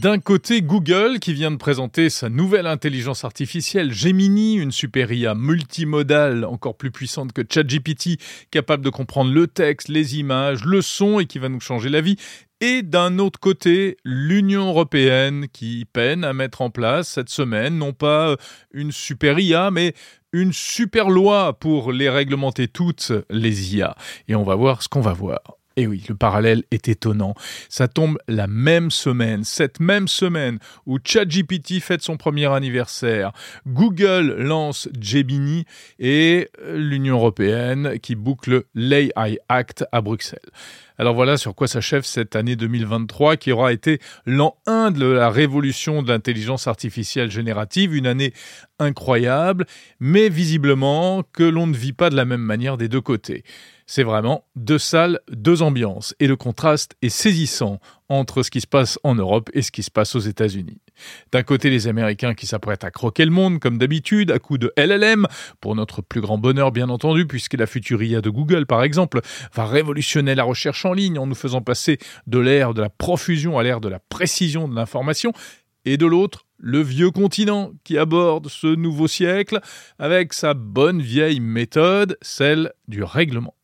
D'un côté, Google qui vient de présenter sa nouvelle intelligence artificielle Gemini, une super IA multimodale encore plus puissante que ChatGPT, capable de comprendre le texte, les images, le son et qui va nous changer la vie. Et d'un autre côté, l'Union européenne qui peine à mettre en place cette semaine non pas une super IA, mais une super loi pour les réglementer toutes les IA. Et on va voir ce qu'on va voir. Et oui, le parallèle est étonnant. Ça tombe la même semaine, cette même semaine où ChatGPT fête son premier anniversaire, Google lance Gemini et l'Union européenne qui boucle l'AI Act à Bruxelles. Alors voilà sur quoi s'achève cette année 2023 qui aura été l'an 1 de la révolution de l'intelligence artificielle générative, une année incroyable, mais visiblement que l'on ne vit pas de la même manière des deux côtés. C'est vraiment deux salles, deux ambiances, et le contraste est saisissant entre ce qui se passe en Europe et ce qui se passe aux États-Unis. D'un côté, les Américains qui s'apprêtent à croquer le monde, comme d'habitude, à coups de LLM, pour notre plus grand bonheur bien entendu, puisque la future IA de Google, par exemple, va révolutionner la recherche en ligne en nous faisant passer de l'ère de la profusion à l'ère de la précision de l'information, et de l'autre, le vieux continent qui aborde ce nouveau siècle avec sa bonne vieille méthode, celle du règlement.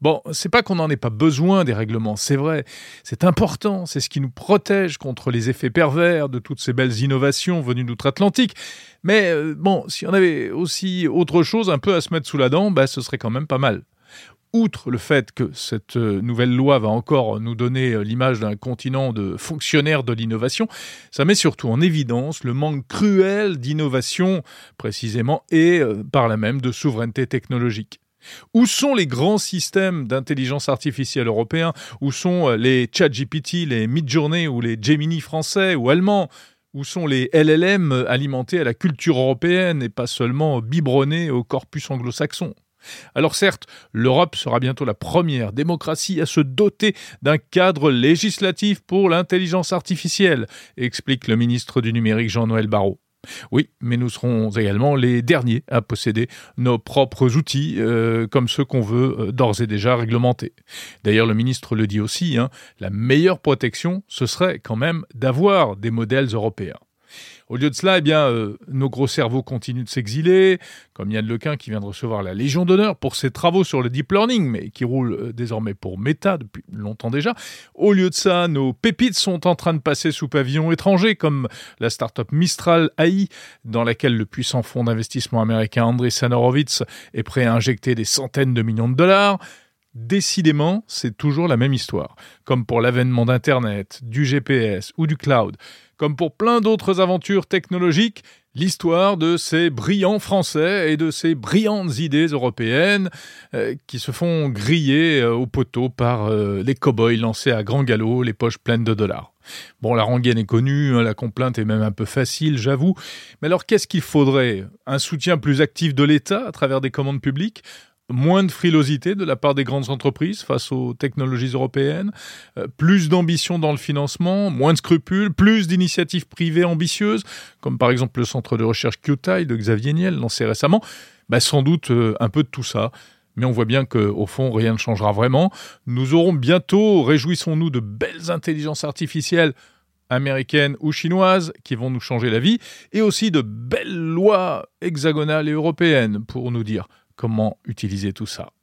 Bon, c'est pas qu'on n'en ait pas besoin des règlements, c'est vrai, c'est important, c'est ce qui nous protège contre les effets pervers de toutes ces belles innovations venues d'outre-Atlantique. Mais euh, bon, si on avait aussi autre chose un peu à se mettre sous la dent, bah, ce serait quand même pas mal outre le fait que cette euh, nouvelle loi va encore nous donner euh, l'image d'un continent de fonctionnaires de l'innovation, ça met surtout en évidence le manque cruel d'innovation précisément et par là même de souveraineté technologique. Où sont les grands systèmes d'intelligence artificielle européens? Où sont euh, les ChatGPT, les Midjourney ou les Gemini français ou allemands? Où sont les LLM alimentés à la culture européenne et pas seulement biberonnés au corpus anglo-saxon? Alors certes, l'Europe sera bientôt la première démocratie à se doter d'un cadre législatif pour l'intelligence artificielle, explique le ministre du numérique Jean-Noël Barrot. Oui, mais nous serons également les derniers à posséder nos propres outils, euh, comme ceux qu'on veut euh, d'ores et déjà réglementer. D'ailleurs, le ministre le dit aussi, hein, la meilleure protection, ce serait quand même d'avoir des modèles européens. Au lieu de cela, eh bien, euh, nos gros cerveaux continuent de s'exiler, comme Yann Lequin qui vient de recevoir la Légion d'honneur pour ses travaux sur le deep learning, mais qui roule euh, désormais pour Meta depuis longtemps déjà. Au lieu de ça, nos pépites sont en train de passer sous pavillon étranger, comme la start-up Mistral AI, dans laquelle le puissant fonds d'investissement américain Andreessen Horowitz est prêt à injecter des centaines de millions de dollars. Décidément, c'est toujours la même histoire. Comme pour l'avènement d'Internet, du GPS ou du cloud, comme pour plein d'autres aventures technologiques, l'histoire de ces brillants Français et de ces brillantes idées européennes euh, qui se font griller euh, au poteau par euh, les cow-boys lancés à grand galop, les poches pleines de dollars. Bon, la rengaine est connue, hein, la complainte est même un peu facile, j'avoue. Mais alors, qu'est-ce qu'il faudrait? Un soutien plus actif de l'État à travers des commandes publiques? Moins de frilosité de la part des grandes entreprises face aux technologies européennes, euh, plus d'ambition dans le financement, moins de scrupules, plus d'initiatives privées ambitieuses, comme par exemple le centre de recherche QTI de Xavier Niel lancé récemment, bah, sans doute euh, un peu de tout ça. Mais on voit bien qu'au fond, rien ne changera vraiment. Nous aurons bientôt, réjouissons-nous, de belles intelligences artificielles américaines ou chinoises qui vont nous changer la vie, et aussi de belles lois hexagonales et européennes pour nous dire comment utiliser tout ça.